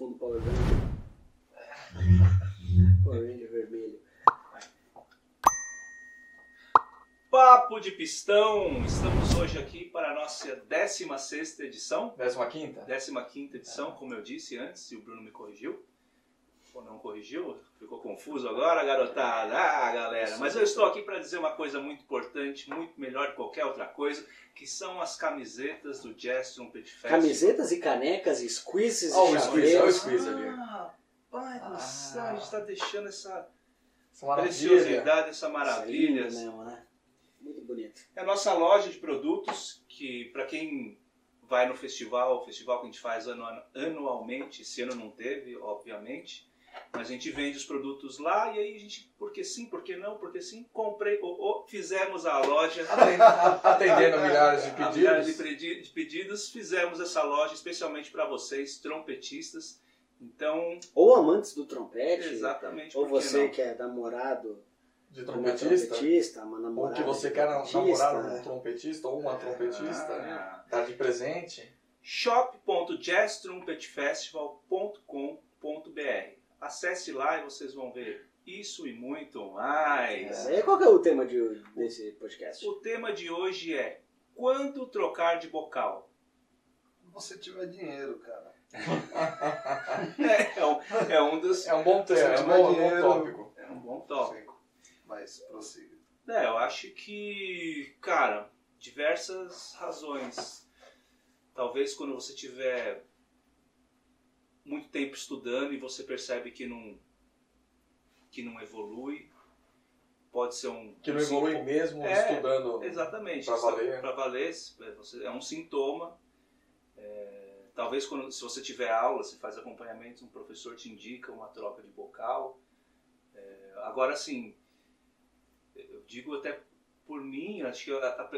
fundo Power Ranger. Power Ranger vermelho. Papo de Pistão, estamos hoje aqui para a nossa 16 edição, 15? 15 edição, como eu disse antes, e o Bruno me corrigiu. Ou não corrigiu? Ficou confuso agora, garotada? Ah, galera. Mas eu estou aqui para dizer uma coisa muito importante, muito melhor que qualquer outra coisa, que são as camisetas do Jazz Trumpet Festival. Camisetas e canecas, e squeezes Ó, e squeeze, olha o squeeze ali. Ah, pai do céu, a gente está deixando essa Essa maravilha. preciosidade, essa Isso é maravilha. lindo mesmo, né? Muito bonito. É a nossa loja de produtos que, para quem vai no festival, o festival que a gente faz anu- anualmente, esse ano não teve, obviamente, a gente vende os produtos lá e aí a gente, porque sim, porque não, porque sim, comprei, ou, ou fizemos a loja, Aten- Atendendo milhares de a milhares de, pedidos. pedi- de pedidos, fizemos essa loja especialmente para vocês, trompetistas. Então, Ou amantes do trompete, exatamente. ou você não? que é namorado De de uma trompetista. trompetista, uma Ou namorada que você quer trompetista. namorar um trompetista ou uma trompetista, Ah. né? Tá de presente. shop.jazztrumpetfestival.com.br. Acesse lá e vocês vão ver isso e muito mais. E qual que é o tema de, desse podcast? O tema de hoje é quando trocar de bocal. Se você tiver dinheiro, cara. É, um, é um dos. É um bom tema, é um bom, bom dinheiro- tópico. É um bom tópico. Sim. Mas prossiga. É, eu acho que, cara, diversas razões. Talvez quando você tiver muito tempo estudando e você percebe que não que não evolui, pode ser um Que não evolui sintoma- mesmo É, estudando. Exatamente. Isso valer. Pra valer, é, é um sintoma. É, talvez quando, se você tiver aula, se faz acompanhamento, um professor te indica uma troca de bocal. É, agora, assim, eu digo até por mim, acho que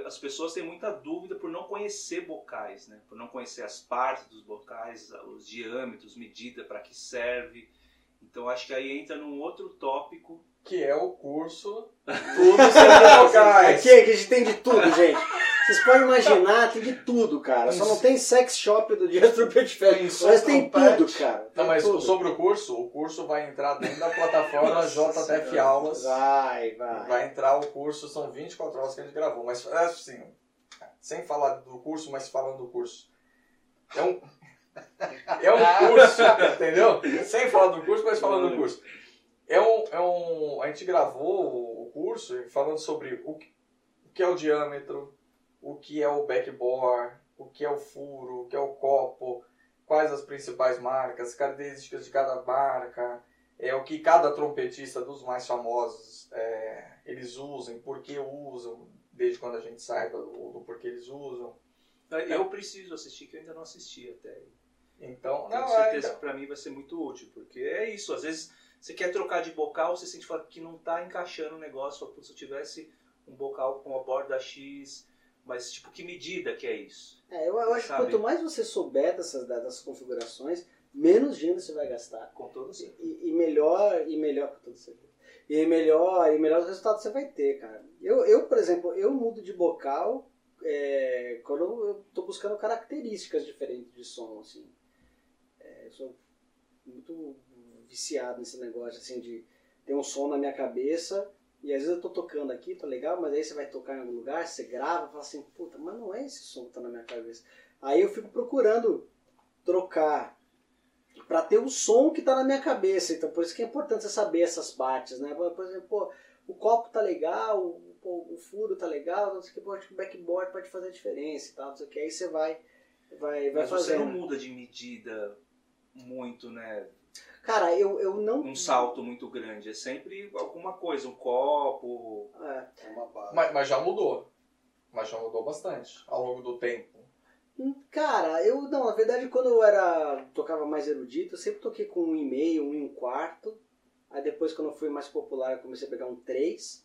as pessoas têm muita dúvida por não conhecer bocais, né? Por não conhecer as partes dos bocais, os diâmetros, medida, para que serve. Então, acho que aí entra num outro tópico Que é o curso Tudo sobre vocais. Aqui, aqui a gente tem de tudo, gente. Vocês podem imaginar, tem de tudo, cara. Só não tem sex shop do Jazz Trumpet Tem Fest. só Mas tem trompete. tudo, cara. Não, Tem mas tudo. sobre o curso, o curso vai entrar dentro da plataforma JTF. Aulas. Vai, vai. Vai entrar o curso, são 24 horas que a gente gravou. Mas assim, sem falar do curso, mas falando do curso. É um, é um curso, entendeu? Sem falar do curso, mas falando do curso. É um, é um, a gente gravou o curso falando sobre o que, o que é o diâmetro, o que é o backbore, o que é o furo, o que é o copo, quais as principais marcas, características de cada marca, é o que cada trompetista dos mais famosos é, eles usam, por que usam, desde quando a gente saiba do, do porquê eles usam. Eu preciso assistir, que eu ainda não assisti até. Então, Tenho não, certeza é, que pra mim vai ser muito útil, porque é isso, às vezes você quer trocar de bocal, você sente que não tá encaixando o negócio, fala, "Putz, se eu tivesse um bocal com a borda X, mas tipo, que medida que é isso? É, eu, eu acho que quanto mais você souber dessas, dessas configurações, menos dinheiro você vai gastar. Com todo certeza. E, e melhor, e melhor, com toda certeza. E melhor, e melhores resultados você vai ter, cara. Eu, eu por exemplo, eu mudo de bocal é, quando eu tô buscando características diferentes de som, assim. É, eu sou muito viciado nesse negócio, assim, de ter um som na minha cabeça e às vezes eu tô tocando aqui, tá legal, mas aí você vai tocar em algum lugar, você grava, fala assim, puta, mas não é esse som que tá na minha cabeça. Aí eu fico procurando trocar para ter o som que tá na minha cabeça. Então, por isso que é importante você saber essas partes, né? Por exemplo, pô, o copo tá legal, o, o furo tá legal, não sei o que, pô, acho que o backboard pode fazer a diferença e tal, não sei o que. Aí você vai, vai, vai Mas você não muda de medida muito, né? Cara, eu, eu não. Um salto muito grande. É sempre alguma coisa, um copo. É. Uma base. mas, mas já mudou. Mas já mudou bastante ao longo do tempo. Cara, eu não, na verdade quando eu era tocava mais erudito, eu sempre toquei com um e meio, um e um quarto. Aí depois quando eu fui mais popular eu comecei a pegar um 3,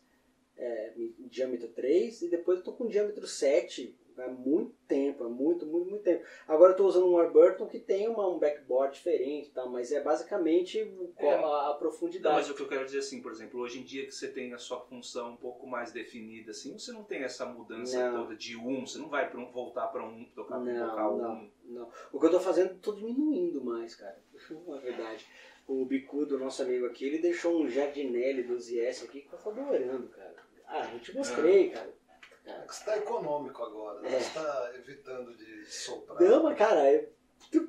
é, diâmetro 3, e depois eu tô com diâmetro 7, É muito tempo, é muito, muito, muito tempo. Agora eu tô usando um Warburton que tem uma, um backboard diferente, tá? mas é basicamente É. a, a Não, profundidade. mas o que eu quero dizer assim, por exemplo, hoje em dia que você tem a sua função um pouco mais definida, assim, você não tem essa mudança Não. toda de um, você não vai pra um, voltar para um, tocar com Não, vocal não. um. Não. O que eu tô fazendo, tô diminuindo mais, cara. Na verdade. O Bicudo, nosso amigo aqui, ele deixou um Jardinelli 12S aqui que eu tô adorando, cara. Ah, eu te mostrei, cara. É que você tá econômico agora? É. Você tá evitando de soprar. Não, mas cara, é...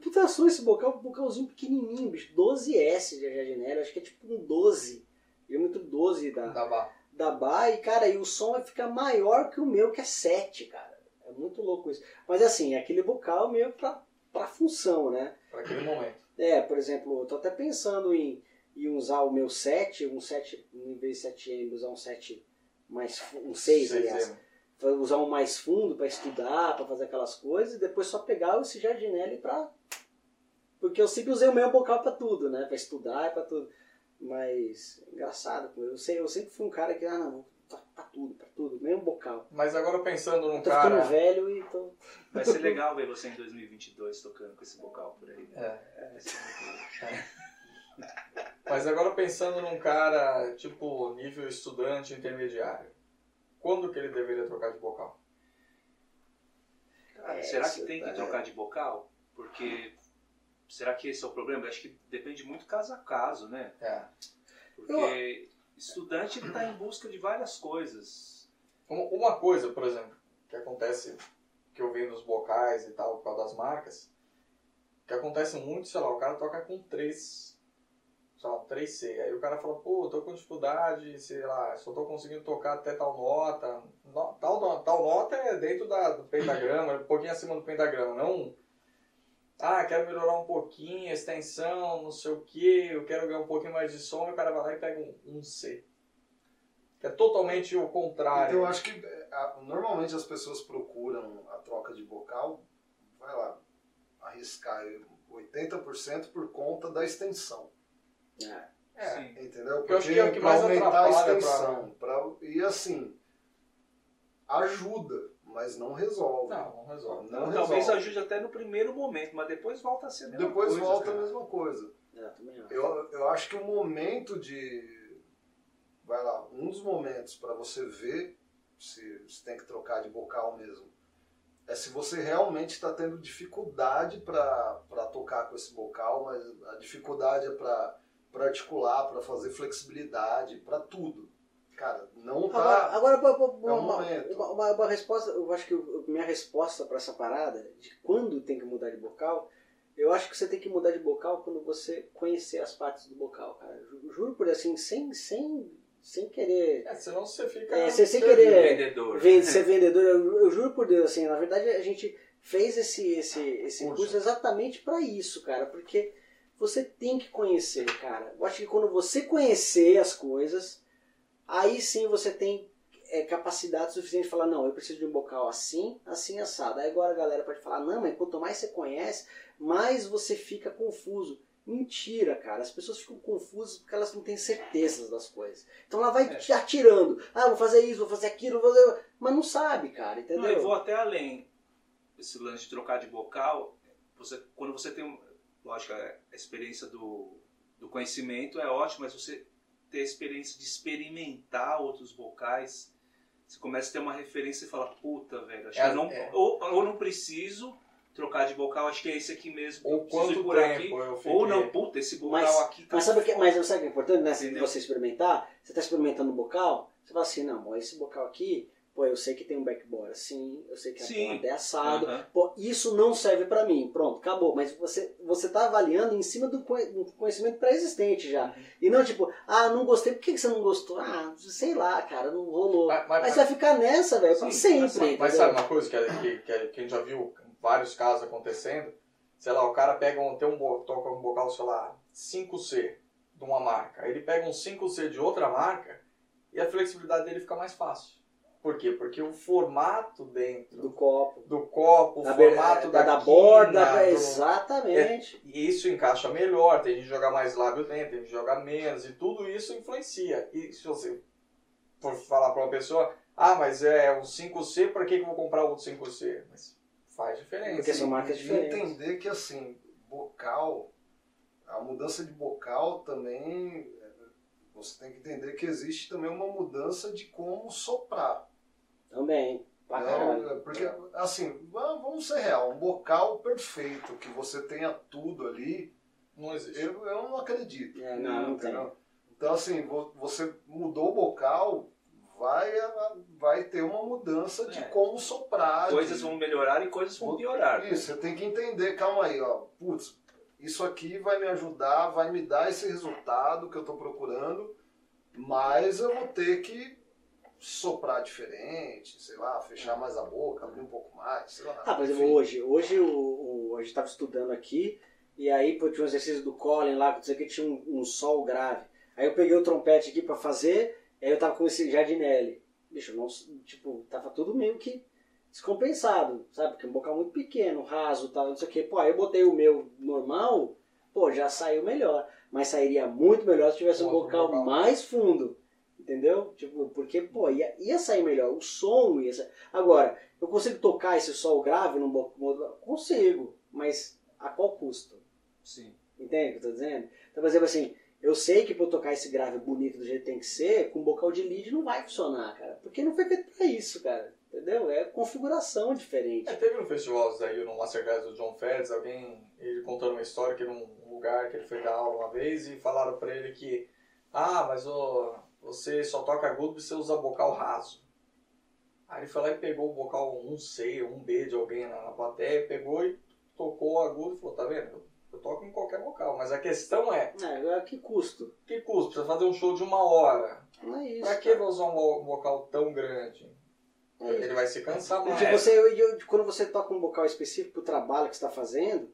puta som esse bocal, um bocalzinho pequenininho, bicho. 12S de Jardinelli, acho que é tipo um 12. Diâmetro 12 da, Da barra. da Bar, e cara, e o som vai ficar maior que o meu, que é 7, cara. É muito louco isso. Mas assim, é aquele bocal meio pra, pra função, né? Pra aquele momento. É, por exemplo, eu tô até pensando em, em usar o meu 7, um 7, em vez de 7M, usar um 7 mais um 6, aliás. M. Usar um mais fundo para estudar, para fazer aquelas coisas, e depois só pegar esse Jardinelli pra. Porque eu sempre usei o meu bocal pra tudo, né? Pra estudar e pra tudo. Mas, engraçado, eu, sei, eu sempre fui um cara que, ah, não, pra, pra tudo, pra tudo, mesmo bocal. Mas agora pensando num Eu tô ficando cara. velho e tô. Vai ser legal ver você em 2022 tocando com esse vocal por aí. né? É. Muito legal. Mas agora pensando num cara, tipo, nível estudante intermediário. Quando que ele deveria trocar de vocal? Cara, É, será que tem que é. trocar de vocal? Porque será que esse é o problema? Acho que depende muito caso a caso, né? É. Porque estudante ele tá em busca de várias coisas. Uma coisa, por exemplo, que acontece, que eu vi nos vocais e tal, por causa das marcas, que acontece muito, sei lá, o cara toca com 3, sei lá, um 3C. Aí o cara fala, pô, tô com dificuldade, sei lá, só tô conseguindo tocar até tal nota. No- tal, tal nota é dentro da, do pentagrama, um pouquinho acima do pentagrama, não... Ah, quero melhorar um pouquinho extensão, não sei o que, eu quero ganhar um pouquinho mais de som, e o cara vai lá e pega um, um C. Que é totalmente o contrário. Então eu acho que é, normalmente as pessoas procuram a troca de bocal, vai lá, arriscar aí 80% por conta da extensão. É. É. Sim. Entendeu? Porque eu é o que pra mais aumentar a atrapalha pra- extensão. pra- e assim, ajuda, mas não resolve. Não, não resolve. Não Talvez resolve. ajude até no primeiro momento, mas depois volta a ser a mesma Depois coisa, volta cara. a mesma coisa. É, eu também acho. Eu, eu acho que o momento de. Vai lá, um dos momentos para você ver se, se tem que trocar de bocal mesmo é se você realmente está tendo dificuldade para tocar com esse bocal, mas a dificuldade é para articular, para fazer flexibilidade, para tudo. Cara, não Agora, tá. agora uma, uma, É um uma- uma- uma- uma resposta, eu acho que minha resposta para essa parada, de quando tem que mudar de bocal, eu acho que você tem que mudar de bocal quando você conhecer as partes do bocal, cara. Ju- Juro por assim, sem, sem, sem querer É, senão você fica. É, você sem querer- Vendedor. ser vendedor, eu, eu juro por Deus, assim, na verdade a gente fez esse, esse, esse Curso. curso exatamente para isso, cara, porque você tem que conhecer, cara. Eu acho que quando você conhecer as coisas, aí sim você tem é, capacidade suficiente de falar, não, eu preciso de um bocal assim, assim, assado. Aí agora a galera pode falar, não, mas quanto mais você conhece, mais você fica confuso. Mentira, cara. As pessoas ficam confusas porque elas não têm certezas das coisas. Então ela vai É. te atirando. Ah, vou fazer isso, vou fazer aquilo, vou fazer... Mas não sabe, cara, entendeu? Não, eu vou até além. Esse lance de trocar de bocal, você, quando você tem, um- lógico, a experiência do, do conhecimento é ótimo, mas você ter a experiência de experimentar outros vocais, você começa a ter uma referência e fala, puta, velho, acho É, que eu não, é. ou, ou não preciso trocar de bocal, acho que é esse aqui mesmo. Ou quanto por tempo aqui. Ou não, puta, esse bocal Mas- aqui tá Mas sabe o que, mas sabe que é importante de Entendeu? você experimentar? Você está experimentando o bocal, você fala assim, não, bom, esse bocal aqui, pô, eu sei que tem um backboard assim, eu sei que a Sim. borda é assado, Aham. pô, isso não serve pra mim, pronto, acabou. Mas você você tá avaliando em cima do conhe- do conhecimento pré-existente já. Uhum. E não tipo, ah, não gostei, por que você não gostou? Ah, sei lá, cara, não rolou. Mas, mas- você vai ficar nessa, velho, pra Sim, sempre. mas- Mas sabe uma coisa que, é- que, que, é- a gente já viu vários casos acontecendo? Sei lá, o cara pega um, tem um, toca um bocal, sei lá, 5C de uma marca. Ele pega um 5C de outra marca e a flexibilidade dele fica mais fácil. Por quê? Porque o formato dentro Do copo. do copo, o Da, formato da, da, da borda, quina, do- exatamente. E isso encaixa melhor, tem gente que joga mais lábio dentro, tem gente que joga menos, e tudo isso influencia. E se você for falar para uma pessoa, Ah, mas é um 5C, pra que que eu vou comprar outro 5C? Mas faz diferença. Porque são marcas E diferentes. entender que assim, bocal, a mudança de bocal também, é, você tem que entender que existe também uma mudança de como soprar. Também. Pra né? Porque, assim, va- vamos ser real, um bocal perfeito, que você tenha tudo ali, Não existe. eu, eu não acredito. É, não, não? Então, assim, vo- você mudou o bocal, vai, vai ter uma mudança de É. como soprar. Coisas de- vão melhorar e coisas vão piorar. Isso, você tem que entender, calma aí, ó. Putz, isso aqui vai me ajudar, vai me dar esse resultado que eu estou procurando, mas eu vou ter que soprar diferente, sei lá, fechar mais a boca, abrir um pouco mais, sei lá. Ah, por exemplo, hoje, hoje o, o- a gente estava estudando aqui, e aí pô, tinha um exercício do Colin lá, que que, tinha um, um sol grave. Aí eu peguei o trompete aqui pra fazer, aí eu tava com esse Jardinelli. Bicho, não, tipo, tava tudo meio que descompensado, sabe? Porque é um bocal muito pequeno, raso tal, não sei o que. Pô, aí eu botei o meu normal, pô, já saiu melhor. Mas sairia muito melhor se tivesse um bocal, bocal. mais fundo. Entendeu? Tipo, porque, pô, ia, ia sair melhor. O som ia sair. Agora, eu consigo tocar esse sol grave num bocal? Consigo, mas a qual custo? Sim. Entende o que eu tô dizendo? Então, por exemplo, assim, eu sei que pra eu tocar esse grave bonito do jeito que tem que ser, com bocal de lead não vai funcionar, cara. Porque não foi feito pra isso, cara. Entendeu? É configuração diferente. É, teve no festival daí, no Masterclass do John Feds, alguém, ele contando uma história que num lugar que ele foi dar aula uma vez e falaram pra ele que, ah, mas ô, você só toca agudo se você usa bocal raso. Aí ele foi lá e pegou o bocal 1C, 1B de alguém na, na plateia, pegou e tocou o agudo e falou, tá vendo? Eu, toco em qualquer bocal, mas a questão é, É, agora que custo? que custa? Precisa fazer um show de uma hora. Não é isso. Pra que cara. usar um vo- vocal tão grande? É. Ele vai se cansar mais. Você, eu- eu- quando você toca um bocal específico pro trabalho que você está fazendo,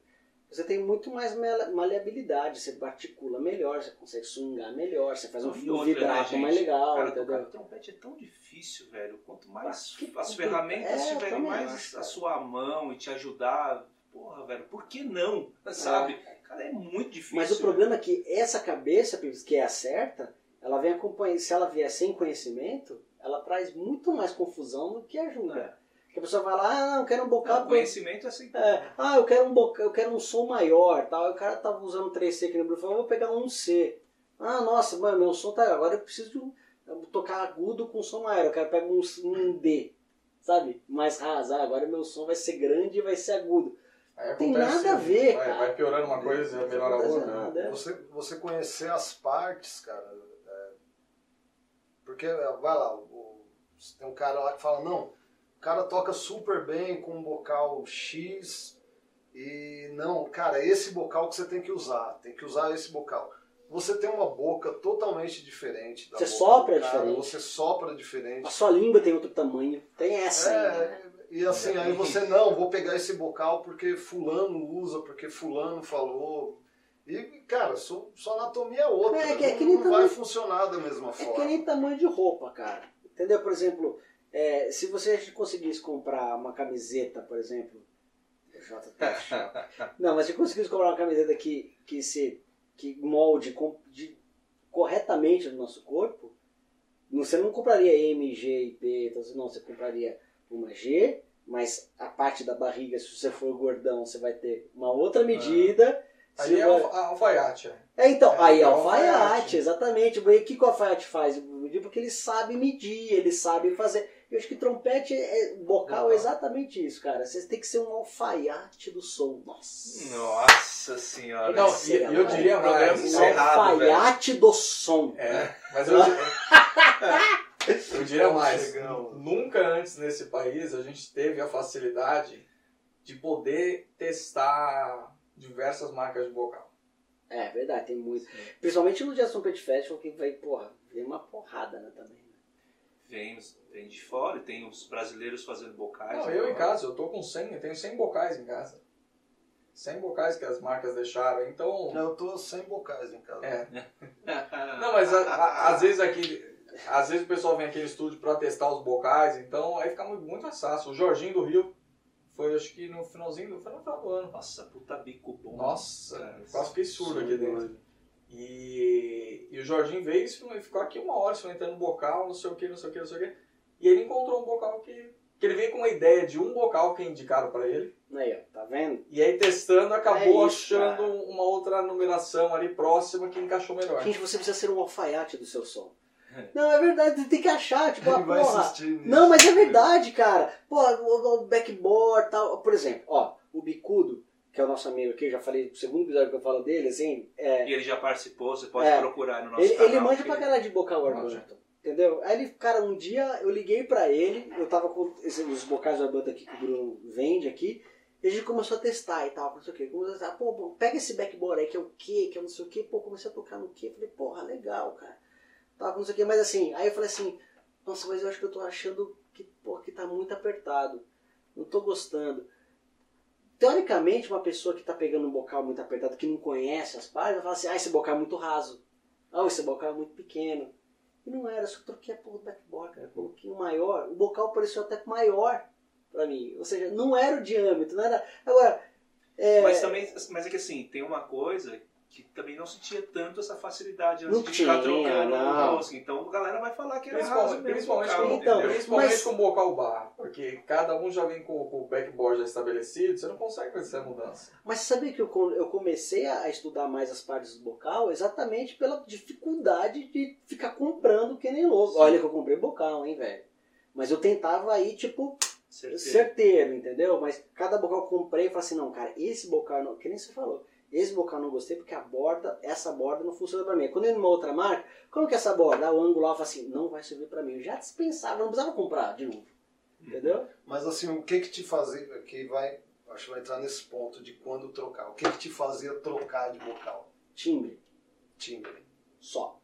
você tem muito mais male- maleabilidade, você articula melhor, você consegue swingar melhor, você faz um, um né, vibrato gente? mais legal, Cara, entendeu? tocar trompete é tão difícil, velho. Quanto mais que as complicado. ferramentas É, tiverem mais acho, a sua mão e te ajudar, porra, velho, por que não? Sabe? Cara, é muito difícil. Mas o problema é que essa cabeça, que é a certa, ela vem acompanhando, se ela vier sem conhecimento, ela traz muito mais confusão do que ajuda. É. Porque a pessoa vai lá, ah, eu quero um bocal... Não, eu- conhecimento é assim. É, ah, eu quero um boca, eu quero um som maior, tal. O cara tava usando 3C aqui no Bruno, falou, eu vou pegar um C. Ah, nossa, mano, meu som tá, agora eu preciso de um, eu tocar agudo com som maior, eu quero pegar um, um D, sabe? Mais raso, ah, agora meu som vai ser grande e vai ser agudo. Aí Tem acontece, nada a ver, vai, cara. vai piorando uma coisa e melhora a outra. nada. é. Você, você conhecer as partes, cara. É, porque, é, vai lá, o- tem um cara lá que fala, não, o cara toca super bem com um bocal X e não, cara, é esse bocal que você tem que usar, tem que usar esse bocal. Você tem uma boca totalmente diferente da Você sopra cara, diferente. Você sopra diferente. A sua língua tem outro tamanho, tem essa ainda, né? É, e assim, aí você, não, vou pegar esse bocal porque fulano usa, porque fulano falou. E, cara, sua, sua anatomia é outra. É, que- é não, que nem não vai tamanho- funcionar da mesma É que forma. nem tamanho de roupa, cara. Entendeu? Por exemplo, é, se você conseguisse comprar uma camiseta, por exemplo. Não, mas se conseguisse comprar uma camiseta que, que se que molde com- de- corretamente no nosso corpo, você não compraria M, G e P, então, não, você compraria uma G, mas a parte da barriga, se você for gordão, você vai ter uma outra medida. Se Aí é alfaiate. né? é, então, É, aí é é alfaiate, alfaiate. exatamente. O que, que o alfaiate faz? Porque ele sabe medir, ele sabe fazer. Eu acho que trompete, é, bocal Bocal. é exatamente isso, cara. Você tem que ser um alfaiate do som. Nossa. Nossa senhora. Não, é eu mais- diria programa mais. Um encerrado, alfaiate do som. É, mas eu, eu diria mais. Nunca antes nesse país a gente teve a facilidade de poder testar diversas marcas de bocal. É verdade, tem muito. Principalmente no Jazz Trumpet Festival, que vai, porra, vem uma porrada, né, também. Vem, vem de fora, e tem os brasileiros fazendo bocais. Não, eu em agora. casa, eu tô com 100, eu tenho 100 bocais em casa. 100 bocais que as marcas deixaram, então... Eu tô sem bocais em casa. É. Não, mas a- a- às vezes aqui, às vezes o pessoal vem aqui no estúdio pra testar os bocais, então aí fica muito, muito. O Jorginho do Rio foi, acho que no finalzinho, do- foi no final do ano. Nossa, puta bico bom. Nossa, Cara, quase fiquei surdo aqui dentro. E, e o Jorginho veio e ficou aqui uma hora experimentando bocal, não sei o que, não sei o que, não sei o que. E ele encontrou um bocal que, que ele veio com uma ideia de um bocal que indicaram para ele. Aí, ó, tá vendo? E aí testando acabou É isso, achando cara. uma outra numeração ali próxima que encaixou melhor. Gente, você precisa ser um alfaiate do seu som. Não, é verdade, tem que achar, tipo, Ele ah, porra. Não, mas é verdade, cara. Pô, o, o backboard tal. Por exemplo, ó, o Bicudo, que é o nosso amigo aqui, eu já falei no segundo episódio que eu falo dele, assim, é, E ele já participou, você pode É. procurar no nosso ele, canal. ele manja pra caralho de bocal Manja. Arbanto. Entendeu? Aí ele, cara, um dia eu liguei pra ele, eu tava com os bocais do Arbanto aqui que o Bruno vende aqui, e a gente começou a testar e tal, não sei o quê. Começou a testar, pô, pô, pega esse backboard aí que é o quê, que é não sei o quê, pô, comecei a tocar no quê, falei, porra, legal, cara. Tava não sei o quê, mas assim, aí eu falei assim, nossa, mas eu acho que eu tô achando que, pô, que tá muito apertado. Não tô gostando. Teoricamente, uma pessoa que tá pegando um bocal muito apertado, que não conhece as vai falar assim, ah, esse bocal é muito raso. Ah, esse bocal é muito pequeno. E não era, só troquei a porra do backboard, cara. Coloquei um maior. O bocal pareceu até maior pra mim. Ou seja, não era o diâmetro, não era. Agora, é, Mas também, mas é que assim, tem uma coisa que também não se tinha tanto essa facilidade antes Não de ficar tinha, trocando não. o rosca. Então a galera vai falar que era raso Principalmente, mesmo. principalmente, bocal, com, Então, entendeu? principalmente mas- com bocal bar, porque cada um já vem com, com o backboard já estabelecido, você não consegue fazer essa mudança. Mas você sabia que eu, eu comecei a estudar mais as partes do bocal exatamente pela dificuldade de ficar comprando que nem louco. Sim. Olha que eu comprei bocal, hein, velho. Mas eu tentava aí, tipo, Certeza. certeiro, entendeu? Mas cada bocal que eu comprei, eu falei assim, não, cara, esse bocal, não, que nem você falou, esse bocal não gostei porque a borda, essa borda não funciona pra mim. Quando eu ia numa outra marca, como que é essa borda? O ângulo falei assim, não vai servir pra mim. Eu já dispensava, não precisava comprar de novo, entendeu? Mas assim, o que que te fazia, que vai, acho que vai entrar nesse ponto de quando trocar. O que que te fazia trocar de bocal? Timbre, Timbre. só.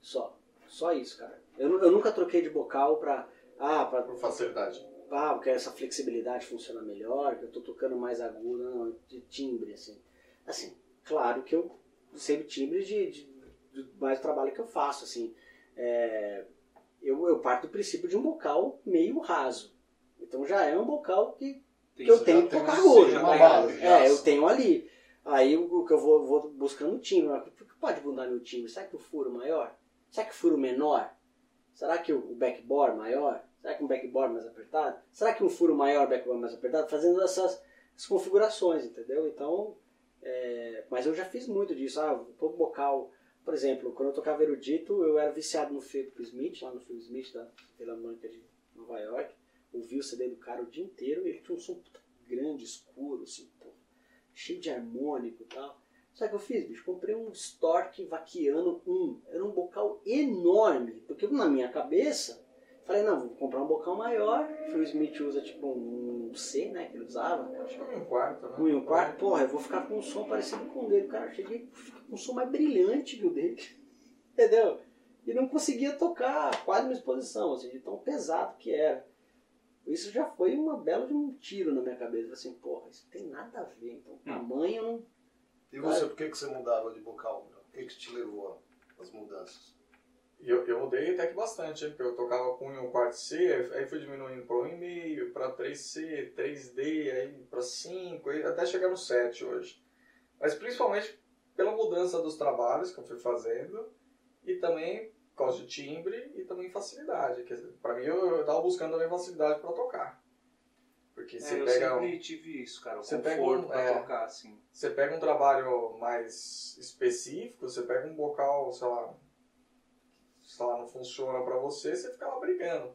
Só. Só isso, cara. Eu, eu nunca troquei de bocal pra, ah, pra Por facilidade. Ah, porque essa flexibilidade funciona melhor, que eu tô tocando mais agudo, não, de timbre, assim. Assim, claro que eu sei timbre de, de, de mais trabalho que eu faço, assim. É, eu, eu parto do princípio de um bocal meio raso. Então já é um bocal que, que eu tenho que tocar agudo. já. É, eu tenho ali. Aí o que eu vou, vou buscando timbre. Por que pode mudar meu timbre? Será que o furo maior? Será que o furo menor? Será que o o backboard maior? Será que um backboard mais apertado? Será que um furo maior, backboard mais apertado? Fazendo essas, essas configurações, entendeu? Então, é, mas eu já fiz muito disso. Ah, todo bocal, por exemplo, quando eu tocava erudito, eu era viciado no Phil Smith, lá no Phil Smith da Filarmônica de Nova York. Ouvi o CD do cara o dia inteiro e ele tinha um som grande, escuro, assim, pô, cheio de harmônico e tal. Sabe o que eu fiz, bicho? Comprei um Stork Vaquiano 1. Era um bocal enorme. Porque na minha cabeça, falei, não, vou comprar um bocal maior. Phil Smith usa tipo um C, né? Que ele usava. Acho que um quarto, né? Um e um quarto, porra, eu vou ficar com um som parecido com o dele. Cara, eu cheguei com um som mais brilhante que o dele. Entendeu? E não conseguia tocar quase uma exposição, assim, de tão pesado que era. Isso já foi uma bela de um tiro na minha cabeça. Eu falei Assim, porra, isso tem nada a ver. Então, tamanho eu não. E você, por que que você mudava de bocal? O que que te levou às mudanças? Eu, eu mudei até que bastante? Porque eu tocava com 1 um quarto C, aí fui diminuindo para 1,5, para 3C, 3D, aí para 5, aí até chegar no 7 hoje. Mas principalmente pela mudança dos trabalhos que eu fui fazendo e também por causa de timbre e também facilidade. Pra mim eu, tava buscando também facilidade para tocar. Porque É, você eu pega, um- sempre tive isso, cara. O Você conforto pega um- é. tocar, assim. você pega um trabalho mais específico, você pega um bocal, sei lá, sei lá, não funciona pra você, você fica lá brigando.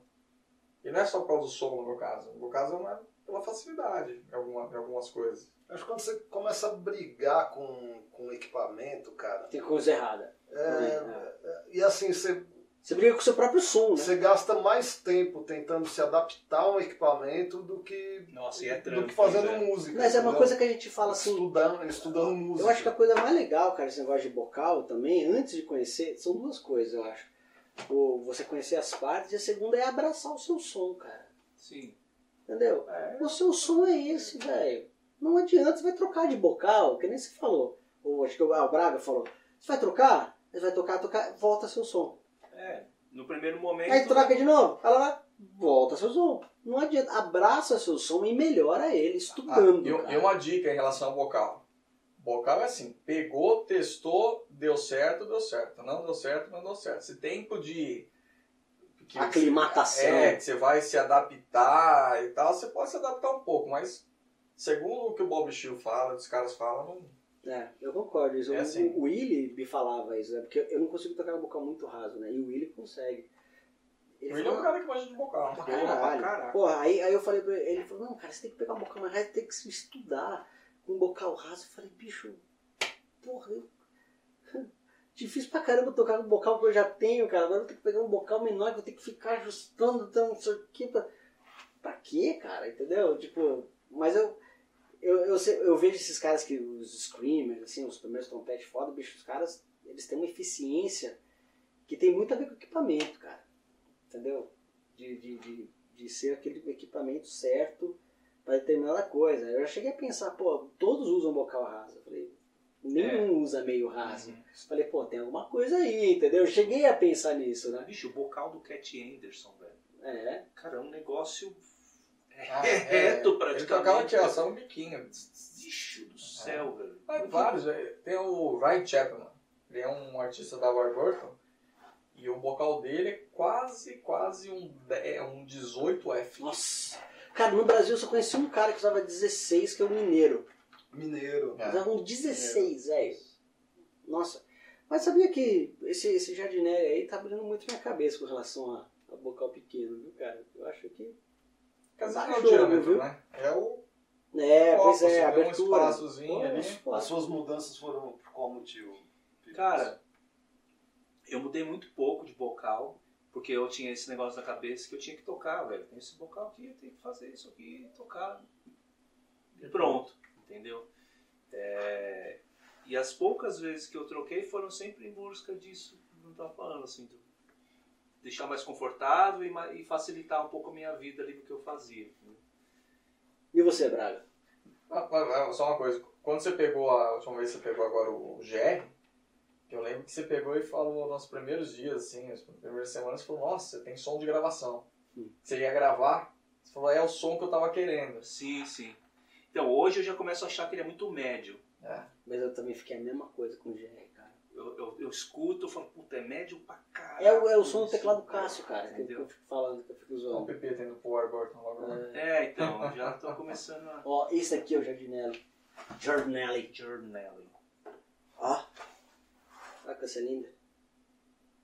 E não é só por causa do som, no meu caso. No meu caso é uma- pela facilidade em, alguma, em algumas coisas. Acho que quando você começa a brigar com, com equipamento, cara, Tem coisa errada. é, e assim, você, Você briga com o seu próprio som, né? você gasta mais tempo tentando se adaptar a um equipamento do que, Nossa, e é do trampo. que fazendo né? música. Mas é uma entendeu? coisa que a gente fala assim. Estudando, estudando música. Eu acho que a coisa mais legal, cara, esse negócio de bocal também, antes de conhecer, são duas coisas, eu acho. O, você conhecer as partes e a segunda é abraçar o seu som, cara. Sim. Entendeu? O seu som é esse, velho. Não adianta, você vai trocar de bocal, que nem você falou. Ou acho que o, ah, Braga falou. Você vai trocar? Você vai tocar, tocar, volta seu som. É, no primeiro momento. Aí troca de novo, fala lá, volta seu som. Não adianta, abraça seu som e melhora ele, Ah, estudando. e, cara. e uma dica em relação ao bocal. Bocal é assim, pegou, testou, deu certo, deu certo. Não deu certo, não deu certo. Se tempo de que Aclimatação. É, que você vai se adaptar e tal, você pode se adaptar um pouco, mas segundo o que o Bob Shield fala, os caras falam, não, É, eu concordo. É O- assim. O Willy me falava isso, né? Porque eu não consigo tocar um bocal muito raso, né? E o Willy consegue. O William é um cara que manja de bocal. Pra Caralho. Porra, pra caraca. Porra, aí, aí eu falei pra ele, ele falou, não, cara, você tem que pegar um bocal mais raso, tem que se estudar um bocal raso. Eu falei, bicho, porra, eu... difícil pra caramba tocar com bocal que eu já tenho, cara. Agora eu tenho que pegar um bocal menor, que eu tenho que ficar ajustando, então, não sei o que. Pra... pra quê, cara? Entendeu? Tipo, mas eu, eu, eu, eu vejo esses caras que, os screamers, assim, os primeiros trompetes foda, bicho, os caras, eles têm uma eficiência que tem muito a ver com o equipamento, cara. Entendeu? De, de, de, de ser aquele equipamento certo para determinada coisa. Eu já cheguei a pensar, pô, todos usam bocal raso. Eu falei, nenhum usa meio raso. Uhum. Eu falei, pô, tem alguma coisa aí, entendeu? Eu cheguei a pensar nisso, né? Bicho, o bocal do Cat Anderson, velho. É. Cara, é um negócio Ah, é, reto Ele praticamente. tocava aqui, ó, só um biquinho. Bicho do céu, velho. Tem vários, é, tem o Ryan Chapman, ele é um artista da Warburton, e o bocal dele é quase, quase um, é um 18F. Nossa. Cara, no Brasil eu só conheci um cara que usava 16, que é o Mineiro. Mineiro. É. Usava um 16, velho. Nossa. Mas sabia que esse, esse jardinério aí tá abrindo muito minha cabeça com relação a, a bocal pequeno, viu, cara? Eu acho que. Não é o diâmetro, viu? né? É o É, pois é, um abertura. espaçozinho Pô, ali. As suas mudanças foram por qual motivo? Cara, eu mudei muito pouco de bocal, porque eu tinha esse negócio na cabeça que eu tinha que tocar, velho. Tem esse bocal aqui, eu tenho que fazer isso aqui, tocar. E pronto, entendeu? É, E as poucas vezes que eu troquei foram sempre em busca disso não tava falando, assim, do deixar mais confortável e, ma- e facilitar um pouco a minha vida ali no que eu fazia. entendeu? E você, Braga? Ah, Só uma coisa, quando você pegou, a última vez você pegou agora o GR, eu lembro que você pegou e falou nos primeiros dias, assim, as primeiras semanas, você falou, nossa, você tem som de gravação. Hum. Você ia gravar, você falou, é o som que eu tava querendo. Sim, sim. Então hoje eu já começo a achar que ele é muito médio. É. Mas eu também fiquei a mesma coisa com o GR, cara. Eu, eu, eu escuto, eu falo, puta, é médio pra caralho. É, o- é o som do teclado cara, Cássio, cara, que, que Entendeu? eu fico falando, que eu fico O zoando. PP tendo pro Warburton logo. né? É. É, então, já tô começando a. Ó, esse aqui é o Jardinelli. Jardinelli. Journal. Olha que coisa linda.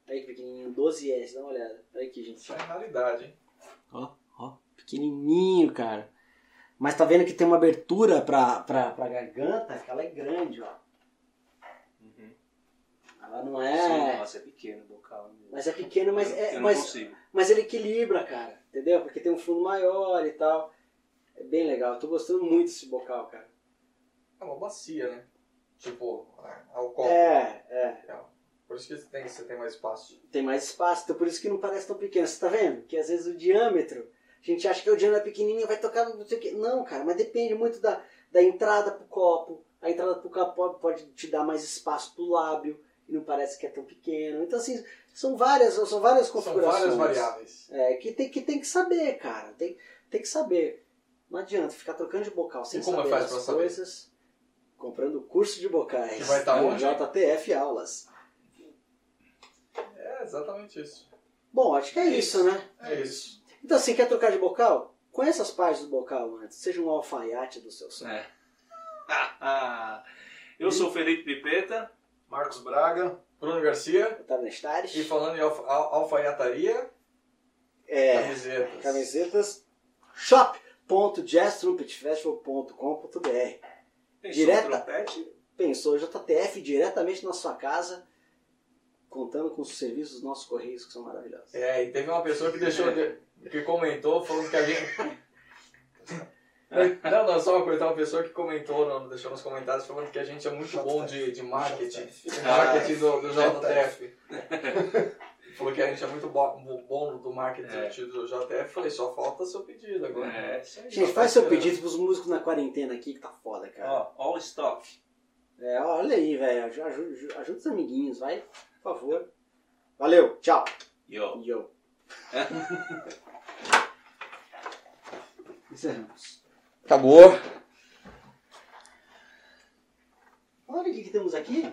Olha que pequenininho, 12S, dá uma olhada. Olha aqui, gente. Isso é realidade, hein? Ó, ó, pequenininho, cara. Mas tá vendo que tem uma abertura pra, pra, pra garganta, que ela é grande, ó. Uhum. Ela não Sim, é... nossa, é pequeno o bocal. mesmo. Mas é pequeno, mas, eu, é, eu mas, consigo. mas ele equilibra, cara. Entendeu? Porque tem um fundo maior e tal. É bem legal. Eu tô gostando muito desse bocal, cara. É uma bacia, né? Tipo, ao copo. É, é. Por isso que você tem, você tem mais espaço. Tem mais espaço, então por isso que não parece tão pequeno. Você tá vendo? Que às vezes o diâmetro, a gente acha que o diâmetro é pequenininho, vai tocar não sei o quê. Não, cara, mas depende muito da, da entrada pro copo. A entrada pro copo pode- te dar mais espaço pro lábio e não parece que é tão pequeno. Então, assim, são várias, são várias São configurações. várias variáveis. É, que tem, que tem que saber, cara. Tem, tem que saber. Não adianta ficar trocando de bocal sem E como saber faz as pra saber? Comprando o curso de bocais. Que vai estar no onde? JTF Aulas. É exatamente isso. Bom, acho que é isso, né? É isso. Então, assim, quer trocar de bocal? Conheça as partes do bocal antes. Seja um alfaiate do seu som. É. eu sou o Felipe Pipeta. Marcos Braga. Bruno Garcia. Otávio Nestares. E falando em alfa, al- alfaiataria, É, camisetas. camisetas shop.jazztrumpetfestival.com.br Pensou Direta. Pensou JTF diretamente na sua casa, contando com os serviços dos nossos correios, que são maravilhosos. É, e teve uma pessoa que deixou. de- que comentou falando que a gente. Não, não, só uma coisa, uma pessoa que comentou, não, deixou nos comentários falando que a gente é muito bom de, de marketing. De marketing do, do JTF. Falou que a gente é muito bo- bom do marketing É. do JTF. Falei, só falta seu pedido agora. É, isso aí. Gente, faz seu pedido pros músicos na quarentena aqui, que tá foda, cara. Ó, all stock. É, olha aí, velho. Ajuda, ajuda, ajuda os amiguinhos, vai. Por favor. Valeu, tchau. Yo. Yo. Encerramos. Acabou. Olha o que, que temos aqui.